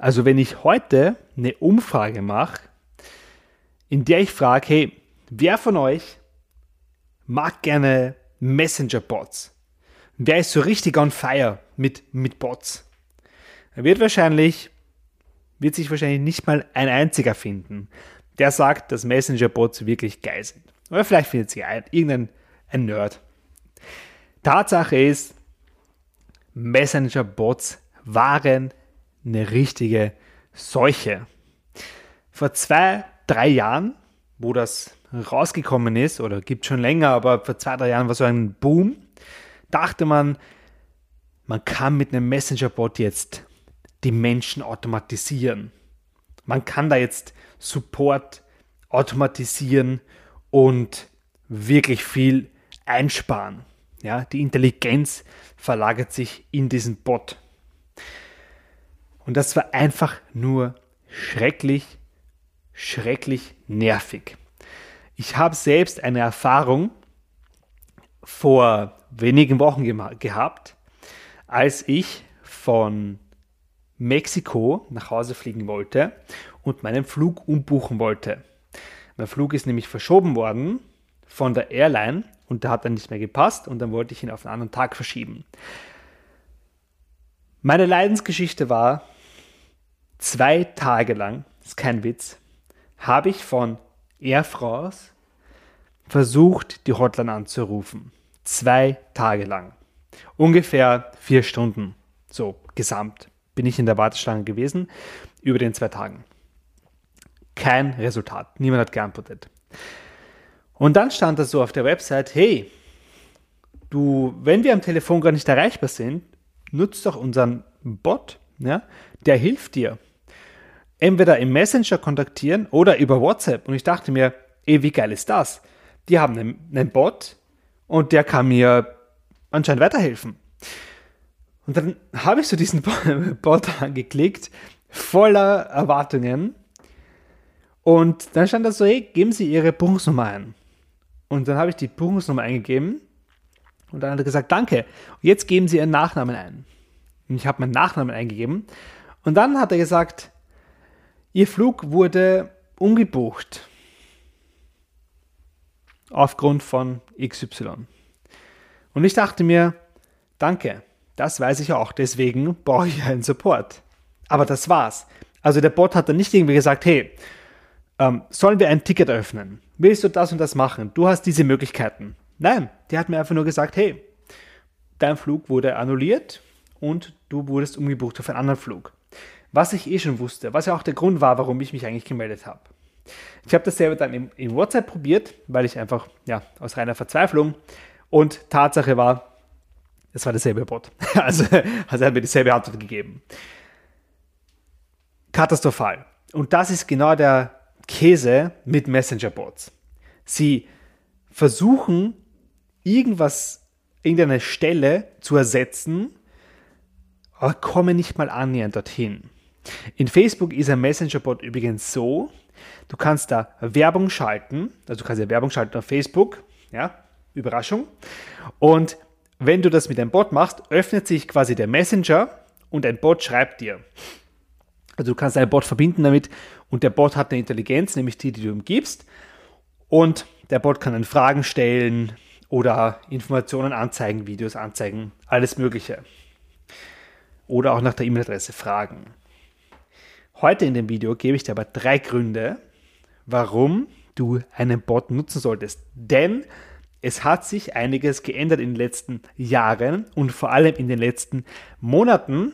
Also wenn ich heute eine Umfrage mache, in der ich frage, hey, wer von euch mag gerne Messenger-Bots? Wer ist so richtig on fire mit, mit Bots? Er wird wahrscheinlich, wird sich wahrscheinlich nicht mal ein einziger finden, der sagt, dass Messenger-Bots wirklich geil sind. Oder vielleicht findet sich ein, irgendein ein Nerd. Tatsache ist, Messenger-Bots waren eine richtige Seuche. Vor zwei, drei Jahren, wo das rausgekommen ist, oder gibt schon länger, aber vor zwei, drei Jahren war so ein Boom, dachte man, man kann mit einem Messenger-Bot jetzt die Menschen automatisieren. Man kann da jetzt Support automatisieren und wirklich viel einsparen. Ja, die Intelligenz verlagert sich in diesen Bot. Und das war einfach nur schrecklich, schrecklich nervig. Ich habe selbst eine Erfahrung vor wenigen Wochen gehabt, als ich von Mexiko nach Hause fliegen wollte und meinen Flug umbuchen wollte. Mein Flug ist nämlich verschoben worden von der Airline und der hat dann nicht mehr gepasst und dann wollte ich ihn auf einen anderen Tag verschieben. Meine Leidensgeschichte war, zwei Tage lang, ist kein Witz, habe ich von Air France versucht, die Hotline anzurufen. Zwei Tage lang. Ungefähr vier Stunden, so gesamt, bin ich in der Warteschlange gewesen, über den zwei Tagen. Kein Resultat. Niemand hat geantwortet. Und dann stand da so auf der Website, hey, du, wenn wir am Telefon gar nicht erreichbar sind, nutzt doch unseren Bot, ja, der hilft dir. Entweder im Messenger kontaktieren oder über WhatsApp. Und ich dachte mir, ey, wie geil ist das? Die haben einen, einen Bot und der kann mir anscheinend weiterhelfen. Und dann habe ich so diesen Bot angeklickt, voller Erwartungen. Und dann stand da so, hey, geben Sie Ihre Buchungsnummer ein. Und dann habe ich die Buchungsnummer eingegeben und dann hat er gesagt, danke. jetzt geben Sie Ihren Nachnamen ein. Und ich habe meinen Nachnamen eingegeben. Und dann hat er gesagt, Ihr Flug wurde umgebucht. Aufgrund von XY. Und ich dachte mir, danke, das weiß ich auch, deswegen brauche ich einen Support. Aber das war's. Also der Bot hat dann nicht irgendwie gesagt, hey, ähm, sollen wir ein Ticket öffnen? Willst du das und das machen? Du hast diese Möglichkeiten. Nein, der hat mir einfach nur gesagt, hey, dein Flug wurde annulliert und du wurdest umgebucht auf einen anderen Flug. Was ich eh schon wusste, was ja auch der Grund war, warum ich mich eigentlich gemeldet habe. Ich habe das selber dann in, in WhatsApp probiert, weil ich einfach, ja, aus reiner Verzweiflung und Tatsache war, es war derselbe Bot. Also, also er hat mir dieselbe Antwort gegeben. Katastrophal. Und das ist genau der Käse mit Messenger-Bots. Sie versuchen, irgendwas, irgendeine Stelle zu ersetzen, aber kommen nicht mal annähernd dorthin. In Facebook ist ein Messenger-Bot übrigens so, du kannst da Werbung schalten, also du kannst ja Werbung schalten auf Facebook, ja, Überraschung. Und wenn du das mit einem Bot machst, öffnet sich quasi der Messenger und ein Bot schreibt dir. Also du kannst einen Bot verbinden damit und der Bot hat eine Intelligenz, nämlich die, die du ihm gibst. Und der Bot kann dann Fragen stellen oder Informationen anzeigen, Videos anzeigen, alles Mögliche. Oder auch nach der E-Mail-Adresse fragen. Heute in dem Video gebe ich dir aber drei Gründe, warum du einen Bot nutzen solltest. Denn es hat sich einiges geändert in den letzten Jahren und vor allem in den letzten Monaten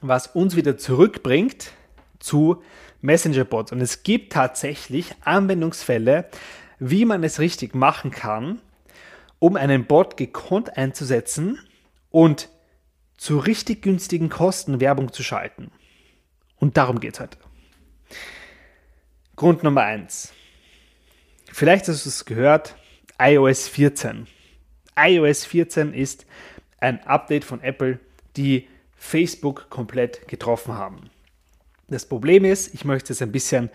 was uns wieder zurückbringt zu Messenger-Bots. Und es gibt tatsächlich Anwendungsfälle, wie man es richtig machen kann, um einen Bot gekonnt einzusetzen und zu richtig günstigen Kosten Werbung zu schalten. Und darum geht es heute. Grund Nummer eins. Vielleicht hast du es gehört, iOS 14. iOS 14 ist ein Update von Apple, die Facebook komplett getroffen haben. Das Problem ist, ich möchte es ein bisschen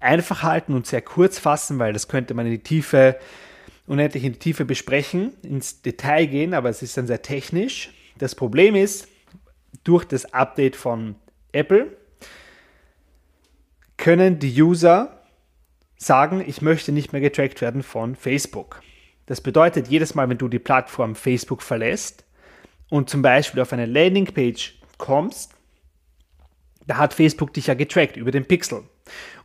einfach halten und sehr kurz fassen, weil das könnte man in die Tiefe, unendlich in die Tiefe besprechen, ins Detail gehen, aber es ist dann sehr technisch. Das Problem ist, durch das Update von Apple können die User sagen, ich möchte nicht mehr getrackt werden von Facebook. Das bedeutet, jedes Mal, wenn du die Plattform Facebook verlässt und zum Beispiel auf eine Landingpage kommst, da hat Facebook dich ja getrackt über den Pixel.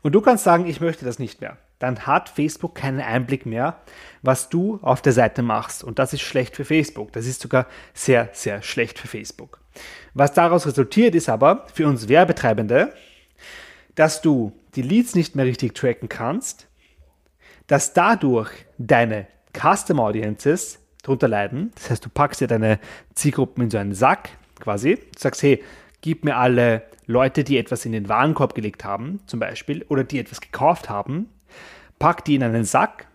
Und du kannst sagen, ich möchte das nicht mehr. Dann hat Facebook keinen Einblick mehr, was du auf der Seite machst. Und das ist schlecht für Facebook. Das ist sogar sehr, sehr schlecht für Facebook. Was daraus resultiert, ist aber für uns Werbetreibende, dass du die Leads nicht mehr richtig tracken kannst, dass dadurch deine Custom Audiences darunter leiden. Das heißt, du packst dir deine Zielgruppen in so einen Sack quasi. Du sagst, hey, gib mir alle Leute, die etwas in den Warenkorb gelegt haben, zum Beispiel, oder die etwas gekauft haben, pack die in einen Sack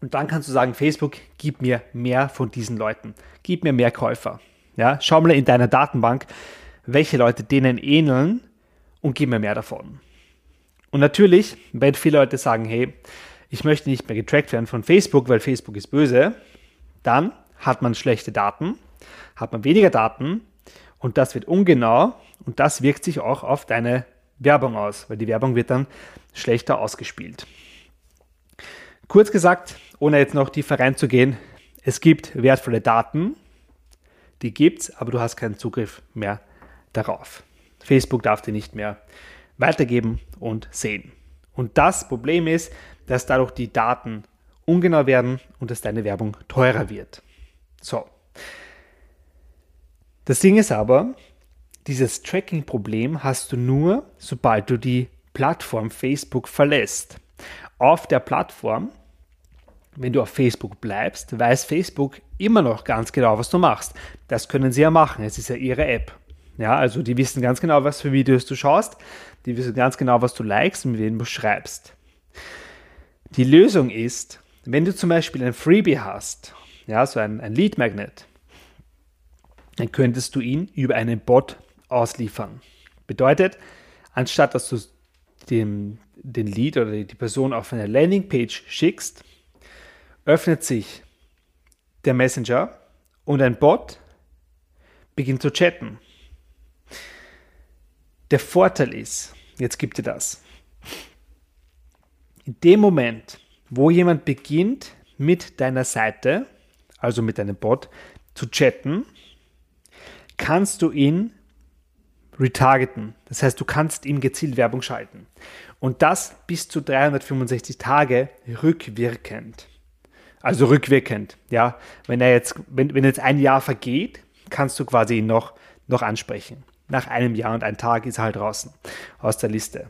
und dann kannst du sagen, Facebook, gib mir mehr von diesen Leuten, gib mir mehr Käufer. Ja, schau mal in deiner Datenbank, welche Leute denen ähneln und gib mir mehr davon. Und natürlich, wenn viele Leute sagen, hey, ich möchte nicht mehr getrackt werden von Facebook, weil Facebook ist böse, dann hat man schlechte Daten, hat man weniger Daten und das wird ungenau und das wirkt sich auch auf deine Werbung aus, weil die Werbung wird dann schlechter ausgespielt. Kurz gesagt, ohne jetzt noch tiefer reinzugehen, es gibt wertvolle Daten, die gibt's, aber du hast keinen Zugriff mehr darauf. Facebook darf die nicht mehr weitergeben und sehen. Und das Problem ist, dass dadurch die Daten ungenau werden und dass deine Werbung teurer wird. So. Das Ding ist aber, dieses Tracking-Problem hast du nur, sobald du die Plattform Facebook verlässt. Auf der Plattform, wenn du auf Facebook bleibst, weiß Facebook immer noch ganz genau, was du machst. Das können sie ja machen. Es ist ja ihre App. Ja, also die wissen ganz genau, was für Videos du schaust. Die wissen ganz genau, was du likest und mit wem du schreibst. Die Lösung ist, wenn du zum Beispiel ein Freebie hast, ja, so ein, ein Lead Magnet, dann könntest du ihn über einen Bot ausliefern. Bedeutet, anstatt dass du dem, den Lead oder die Person auf eine Landingpage schickst, öffnet sich der Messenger und ein Bot beginnt zu chatten. Der Vorteil ist, jetzt gibt dir das. In dem Moment, wo jemand beginnt mit deiner Seite, also mit deinem Bot, zu chatten, kannst du ihn retargeten. Das heißt, du kannst ihm gezielt Werbung schalten. Und das bis zu 365 Tage rückwirkend. Also rückwirkend, ja. Wenn er jetzt, wenn, wenn jetzt ein Jahr vergeht, kannst du quasi ihn noch, noch ansprechen. Nach einem Jahr und einem Tag ist er halt draußen aus der Liste.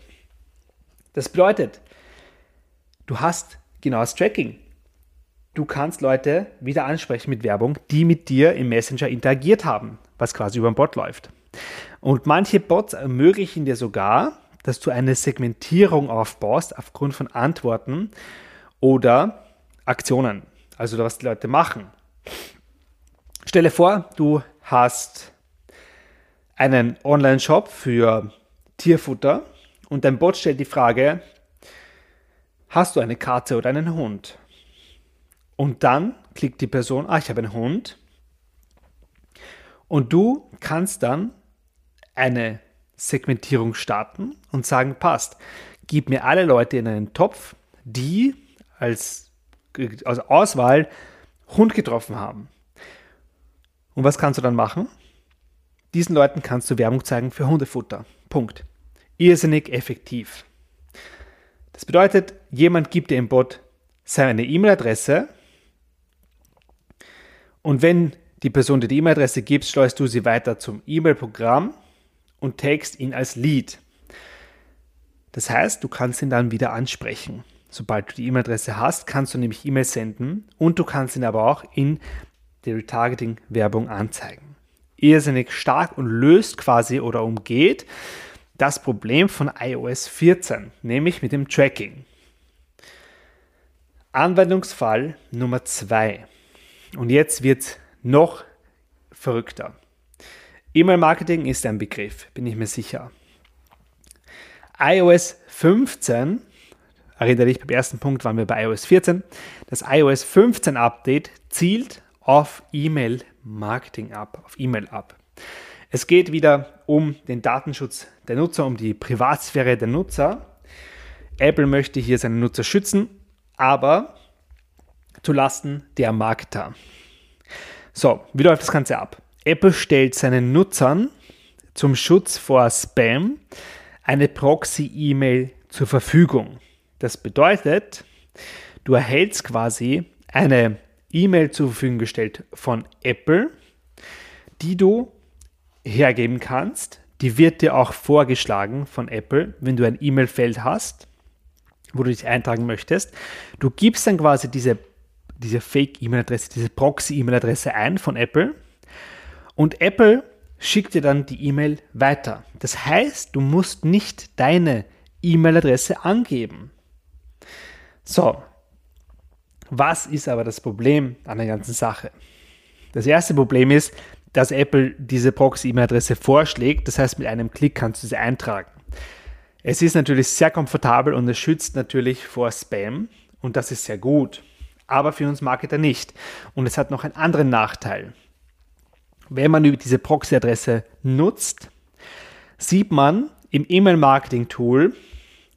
Das bedeutet, du hast genaues Tracking. Du kannst Leute wieder ansprechen mit Werbung, die mit dir im Messenger interagiert haben, was quasi über ein Bot läuft. Und manche Bots ermöglichen dir sogar, dass du eine Segmentierung aufbaust aufgrund von Antworten oder Aktionen, also was die Leute machen. Stelle vor, du hast einen Online-Shop für Tierfutter und dein Bot stellt die Frage, hast du eine Katze oder einen Hund? Und dann klickt die Person, ah, ich habe einen Hund. Und du kannst dann eine Segmentierung starten und sagen, passt, gib mir alle Leute in einen Topf, die als, als Auswahl Hund getroffen haben. Und was kannst du dann machen? Diesen Leuten kannst du Werbung zeigen für Hundefutter. Punkt. Irrsinnig effektiv. Das bedeutet, jemand gibt dir im Bot seine E-Mail-Adresse und wenn die Person dir die E-Mail-Adresse gibt, schleust du sie weiter zum E-Mail-Programm und tagst ihn als Lead. Das heißt, du kannst ihn dann wieder ansprechen. Sobald du die E-Mail-Adresse hast, kannst du nämlich E-Mail senden und du kannst ihn aber auch in der Retargeting-Werbung anzeigen. Irrsinnig stark und löst quasi oder umgeht das Problem von iOS 14, nämlich mit dem Tracking. Anwendungsfall Nummer 2. Und jetzt wird es noch verrückter. E-Mail-Marketing ist ein Begriff, bin ich mir sicher. iOS 15, erinnere dich, beim ersten Punkt waren wir bei iOS 14. Das iOS 15 Update zielt auf E-Mail-Marketing ab, auf E-Mail ab. Es geht wieder um den Datenschutz der Nutzer, um die Privatsphäre der Nutzer. Apple möchte hier seine Nutzer schützen, aber zulasten der Marketer. So, wie läuft das Ganze ab? Apple stellt seinen Nutzern zum Schutz vor Spam eine Proxy-E-Mail zur Verfügung. Das bedeutet, du erhältst quasi eine E-Mail zur Verfügung gestellt von Apple, die du hergeben kannst. Die wird dir auch vorgeschlagen von Apple, wenn du ein E-Mail-Feld hast, wo du dich eintragen möchtest. Du gibst dann quasi diese, diese Fake-E-Mail-Adresse, diese Proxy-E-Mail-Adresse ein von Apple und Apple schickt dir dann die E-Mail weiter. Das heißt, du musst nicht deine E-Mail-Adresse angeben. So, was ist aber das Problem an der ganzen Sache? Das erste Problem ist, dass Apple diese Proxy-E-Mail-Adresse vorschlägt. Das heißt, mit einem Klick kannst du sie eintragen. Es ist natürlich sehr komfortabel und es schützt natürlich vor Spam und das ist sehr gut. Aber für uns Marketer nicht. Und es hat noch einen anderen Nachteil. Wenn man über diese Proxy-Adresse nutzt, sieht man im E-Mail-Marketing-Tool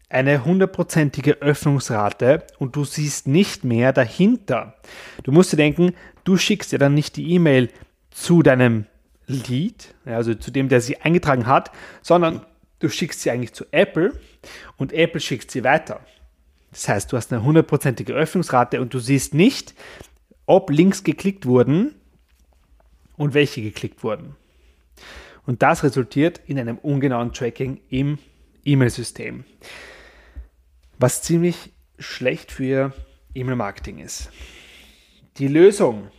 eine hundertprozentige Öffnungsrate und du siehst nicht mehr dahinter. Du musst dir denken, du schickst dir dann nicht die E-Mail zu deinem Lead, also zu dem, der sie eingetragen hat, sondern du schickst sie eigentlich zu Apple und Apple schickt sie weiter. Das heißt, du hast eine hundertprozentige Öffnungsrate und du siehst nicht, ob Links geklickt wurden und welche geklickt wurden. Und das resultiert in einem ungenauen Tracking im E-Mail-System was ziemlich schlecht für E-Mail-Marketing ist. Die Lösung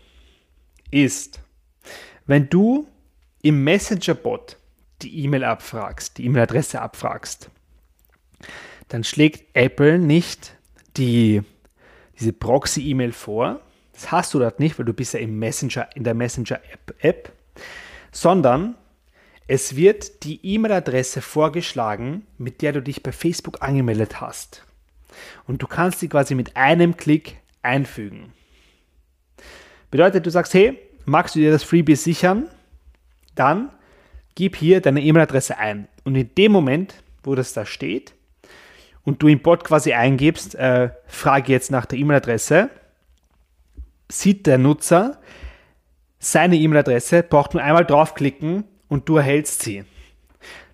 ist, wenn du im Messenger-Bot die E-Mail abfragst, die E-Mail-Adresse abfragst, dann schlägt Apple nicht die, diese Proxy-E-Mail vor. Das hast du dort nicht, weil du bist ja im Messenger, in der Messenger-App, App, sondern es wird die E-Mail-Adresse vorgeschlagen, mit der du dich bei Facebook angemeldet hast und du kannst sie quasi mit einem Klick einfügen. Bedeutet, du sagst, hey, magst du dir das Freebie sichern? Dann gib hier deine E-Mail-Adresse ein. Und in dem Moment, wo das da steht und du im Bot quasi eingibst, äh, frage jetzt nach der E-Mail-Adresse, sieht der Nutzer seine E-Mail-Adresse, braucht nur einmal draufklicken und du erhältst sie.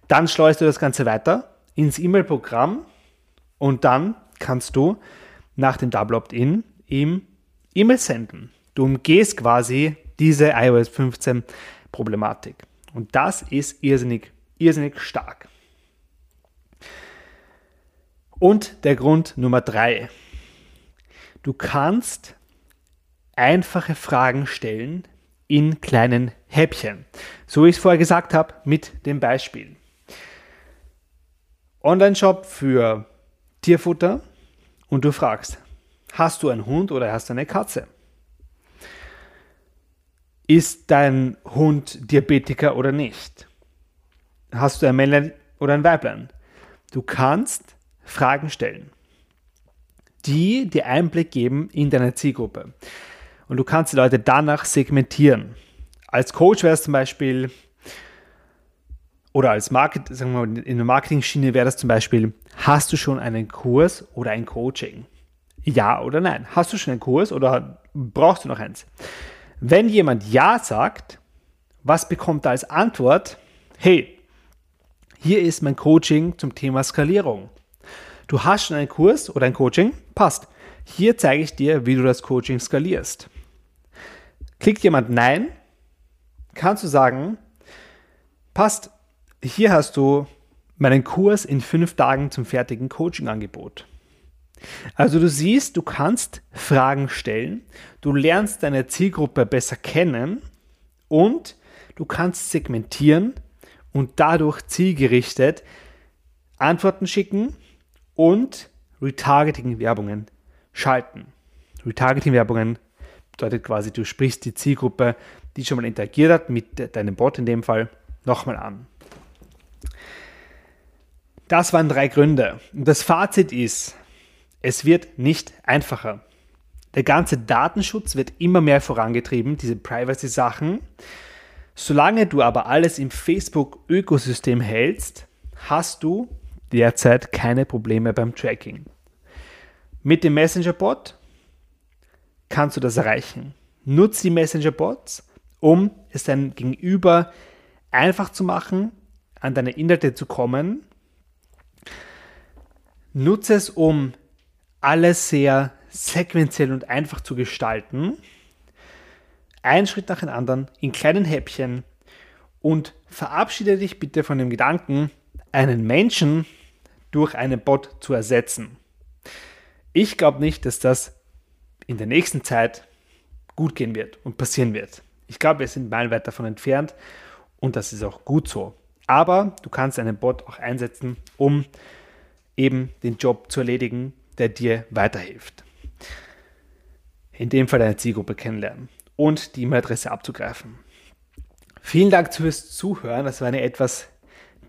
Dann schleust du das Ganze weiter ins E-Mail-Programm und dann kannst du nach dem Double Opt-in ihm E-Mail senden. Du umgehst quasi diese iOS 15 Problematik. Und das ist irrsinnig, irrsinnig stark. Und der Grund Nummer drei. Du kannst einfache Fragen stellen in kleinen Häppchen. So wie ich es vorher gesagt habe mit dem Beispiel. Online-Shop für Tierfutter und du fragst, hast du einen Hund oder hast du eine Katze? Ist dein Hund Diabetiker oder nicht? Hast du ein Männlein oder ein Weiblein? Du kannst Fragen stellen, die dir Einblick geben in deine Zielgruppe. Und du kannst die Leute danach segmentieren. Als Coach wäre es zum Beispiel, oder als Market, sagen wir mal, in der Marketing-Schiene wäre das zum Beispiel, hast du schon einen Kurs oder ein Coaching? Ja oder nein? Hast du schon einen Kurs oder brauchst du noch eins? Wenn jemand Ja sagt, was bekommt er als Antwort? Hey, hier ist mein Coaching zum Thema Skalierung. Du hast schon einen Kurs oder ein Coaching? Passt. Hier zeige ich dir, wie du das Coaching skalierst. Klickt jemand Nein, kannst du sagen, passt, hier hast du meinen Kurs in fünf Tagen zum fertigen Coaching-Angebot. Also du siehst, du kannst Fragen stellen, du lernst deine Zielgruppe besser kennen und du kannst segmentieren und dadurch zielgerichtet Antworten schicken und Retargeting-Werbungen schalten. Retargeting-Werbungen bedeutet quasi, du sprichst die Zielgruppe, die schon mal interagiert hat, mit deinem Bot in dem Fall, nochmal an. Das waren drei Gründe. Und das Fazit ist, es wird nicht einfacher. Der ganze Datenschutz wird immer mehr vorangetrieben, diese Privacy-Sachen. Solange du aber alles im Facebook-Ökosystem hältst, hast du derzeit keine Probleme beim Tracking. Mit dem Messenger-Bot kannst du das erreichen. Nutze die Messenger-Bots, um es deinem Gegenüber einfach zu machen, an deine Inhalte zu kommen. Nutze es, um alles sehr sequenziell und einfach zu gestalten. Einen Schritt nach dem anderen, in kleinen Häppchen und verabschiede dich bitte von dem Gedanken, einen Menschen durch einen Bot zu ersetzen. Ich glaube nicht, dass das in der nächsten Zeit gut gehen wird und passieren wird. Ich glaube, wir sind meilenweit davon entfernt und das ist auch gut so. Aber du kannst einen Bot auch einsetzen, um eben den Job zu erledigen, der dir weiterhilft. In dem Fall deine Zielgruppe kennenlernen und die E-Mail-Adresse abzugreifen. Vielen Dank fürs Zuhören. Das war eine etwas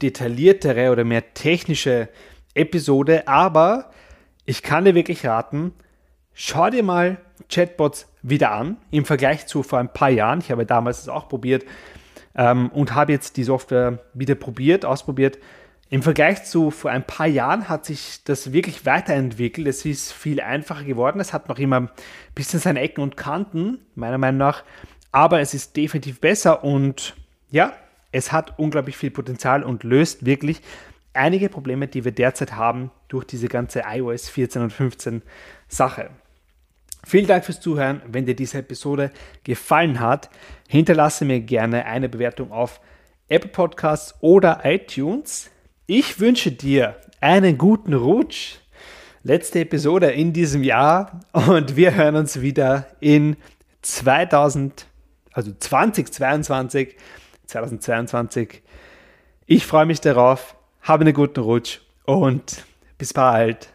detailliertere oder mehr technische Episode, aber ich kann dir wirklich raten, schau dir mal Chatbots wieder an im Vergleich zu vor ein paar Jahren. Ich habe damals es auch probiert ähm, und habe jetzt die Software wieder probiert, ausprobiert. Im Vergleich zu vor ein paar Jahren hat sich das wirklich weiterentwickelt. Es ist viel einfacher geworden. Es hat noch immer ein bisschen seine Ecken und Kanten, meiner Meinung nach. Aber es ist definitiv besser und ja, es hat unglaublich viel Potenzial und löst wirklich einige Probleme, die wir derzeit haben durch diese ganze iOS 14 und 15 Sache. Vielen Dank fürs Zuhören. Wenn dir diese Episode gefallen hat, hinterlasse mir gerne eine Bewertung auf Apple Podcasts oder iTunes. Ich wünsche dir einen guten Rutsch. Letzte Episode in diesem Jahr und wir hören uns wieder in 2000, also 2022, 2022. Ich freue mich darauf. Habe einen guten Rutsch und bis bald.